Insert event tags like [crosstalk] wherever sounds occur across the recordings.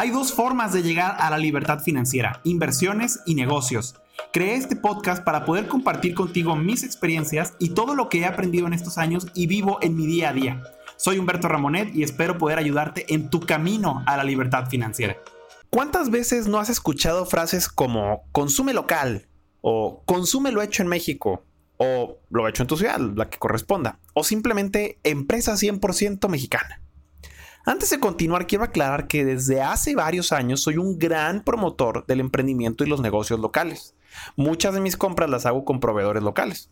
Hay dos formas de llegar a la libertad financiera, inversiones y negocios. Creé este podcast para poder compartir contigo mis experiencias y todo lo que he aprendido en estos años y vivo en mi día a día. Soy Humberto Ramonet y espero poder ayudarte en tu camino a la libertad financiera. ¿Cuántas veces no has escuchado frases como consume local o consume lo hecho en México o lo hecho en tu ciudad, la que corresponda, o simplemente empresa 100% mexicana? Antes de continuar, quiero aclarar que desde hace varios años soy un gran promotor del emprendimiento y los negocios locales. Muchas de mis compras las hago con proveedores locales.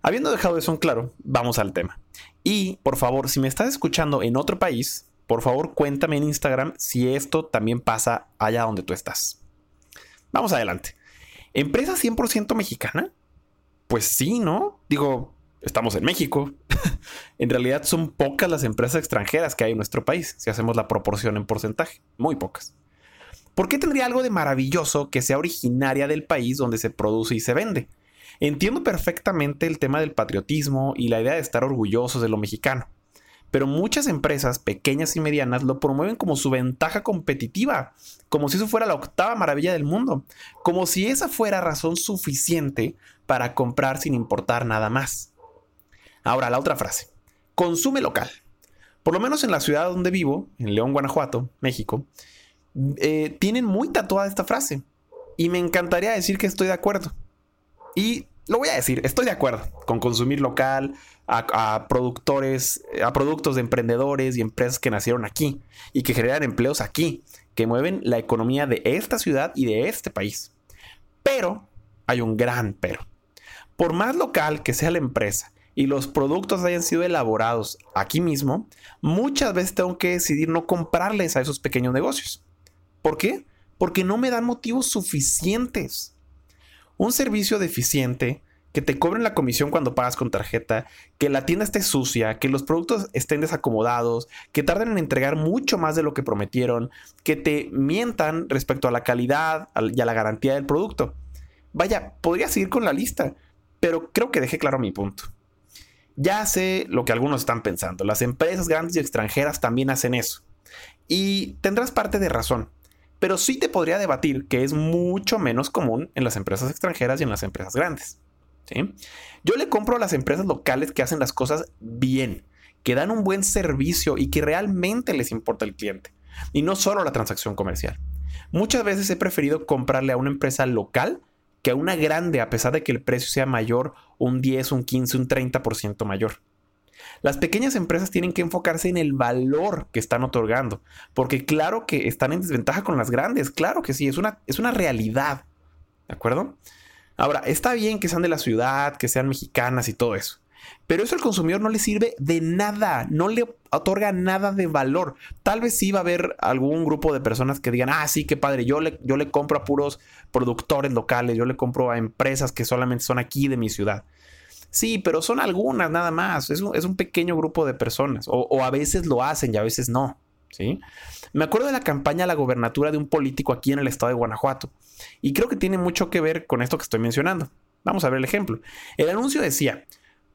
Habiendo dejado eso en claro, vamos al tema. Y, por favor, si me estás escuchando en otro país, por favor cuéntame en Instagram si esto también pasa allá donde tú estás. Vamos adelante. ¿Empresa 100% mexicana? Pues sí, ¿no? Digo, estamos en México. En realidad son pocas las empresas extranjeras que hay en nuestro país, si hacemos la proporción en porcentaje. Muy pocas. ¿Por qué tendría algo de maravilloso que sea originaria del país donde se produce y se vende? Entiendo perfectamente el tema del patriotismo y la idea de estar orgullosos de lo mexicano, pero muchas empresas pequeñas y medianas lo promueven como su ventaja competitiva, como si eso fuera la octava maravilla del mundo, como si esa fuera razón suficiente para comprar sin importar nada más. Ahora, la otra frase. Consume local. Por lo menos en la ciudad donde vivo, en León, Guanajuato, México, eh, tienen muy tatuada esta frase. Y me encantaría decir que estoy de acuerdo. Y lo voy a decir, estoy de acuerdo con consumir local, a, productores, a productos de emprendedores y empresas que nacieron aquí y que generan empleos aquí, que mueven la economía de esta ciudad y de este país. Pero hay un gran pero. Por más local que sea la empresa y los productos hayan sido elaborados aquí mismo, muchas veces tengo que decidir no comprarles a esos pequeños negocios. ¿Por qué? Porque no me dan motivos suficientes. Un servicio deficiente, que te cobren la comisión cuando pagas con tarjeta, que la tienda esté sucia, que los productos estén desacomodados, que tarden en entregar mucho más de lo que prometieron, que te mientan respecto a la calidad y a la garantía del producto. Vaya, podría seguir con la lista, pero creo que dejé claro mi punto. Ya sé lo que algunos están pensando. Las empresas grandes y extranjeras también hacen eso. Y tendrás parte de razón. Pero sí te podría debatir que es mucho menos común en las empresas extranjeras y en las empresas grandes. Yo le compro a las empresas locales que hacen las cosas bien, que dan un buen servicio y que realmente les importa el cliente. Y no solo la transacción comercial. Muchas veces he preferido comprarle a una empresa local que a una grande a pesar de que el precio sea mayor, un 10, un 15, un 30% mayor. Las pequeñas empresas tienen que enfocarse en el valor que están otorgando, porque claro que están en desventaja con las grandes, claro que sí, es una, es una realidad. ¿De acuerdo? Ahora, está bien que sean de la ciudad, que sean mexicanas y todo eso. Pero eso al consumidor no le sirve de nada, no le otorga nada de valor. Tal vez sí va a haber algún grupo de personas que digan, ah, sí, qué padre, yo le, yo le compro a puros productores locales, yo le compro a empresas que solamente son aquí de mi ciudad. Sí, pero son algunas nada más, es un, es un pequeño grupo de personas, o, a veces lo hacen y a veces no. ¿sí? Me acuerdo de la campaña a la gobernatura de un político aquí en el estado de Guanajuato, y creo que tiene mucho que ver con esto que estoy mencionando. Vamos a ver el ejemplo. El anuncio decía,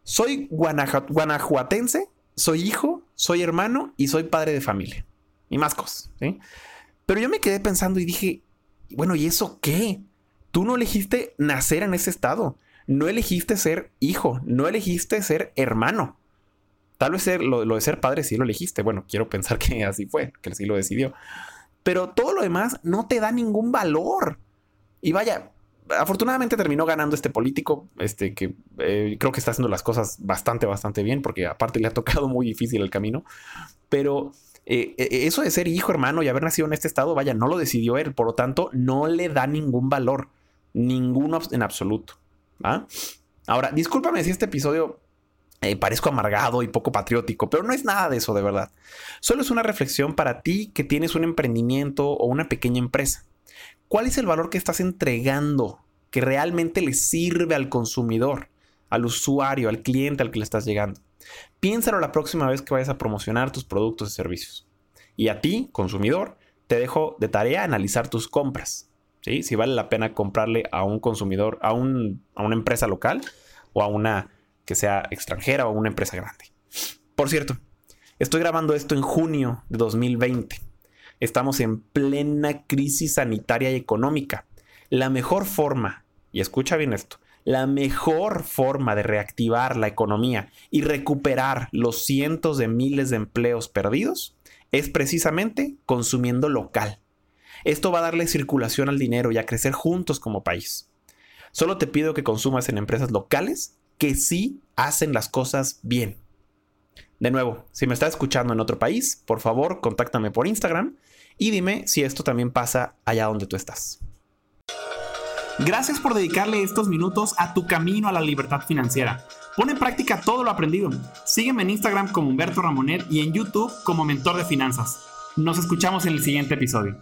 soy guanajuatense, soy hijo, soy hermano y soy padre de familia. Y más cosas. Pero yo me quedé pensando y dije, bueno, ¿y eso qué? Tú no elegiste nacer en ese estado. No elegiste ser hijo, no elegiste ser hermano. Tal vez ser, lo, lo, de ser padre sí lo elegiste. Bueno, quiero pensar que [laughs] así fue, que sí lo decidió. Pero todo lo demás no te da ningún valor. Y vaya, afortunadamente terminó ganando este político, este que eh, creo que está haciendo las cosas bastante, bastante bien, porque aparte le ha tocado muy difícil el camino. Pero eh, eh, eso de ser hijo, hermano y haber nacido en este estado, vaya, no lo decidió él, por lo tanto, no le da ningún valor, ninguno en absoluto. Ahora, discúlpame si este episodio parezco amargado y poco patriótico, pero no es nada de eso de verdad. Solo es una reflexión para ti que tienes un emprendimiento o una pequeña empresa. ¿Cuál es el valor que estás entregando que realmente le sirve al consumidor, al usuario, al cliente al que le estás llegando? Piénsalo la próxima vez que vayas a promocionar tus productos y servicios. Y a ti, consumidor, te dejo de tarea analizar tus compras. ¿sí? Si vale la pena comprarle a un consumidor, a, a una empresa local o a una que sea extranjera o una empresa grande. Por cierto, estoy grabando esto en junio de 2020. Estamos en plena crisis sanitaria y económica. La mejor forma, y escucha bien esto, la mejor forma de reactivar la economía y recuperar los cientos de miles de empleos perdidos es precisamente consumiendo local. Esto va a darle circulación al dinero y a crecer juntos como país. Solo te pido que consumas en empresas locales que sí hacen las cosas bien. De nuevo, si me estás escuchando en otro país, por favor, contáctame por Instagram y dime si esto también pasa allá donde tú estás. Gracias por dedicarle estos minutos a tu camino a la libertad financiera. Pon en práctica todo lo aprendido. Sígueme en Instagram como Humberto Ramonet y en YouTube como Mentor de Finanzas. Nos escuchamos en el siguiente episodio.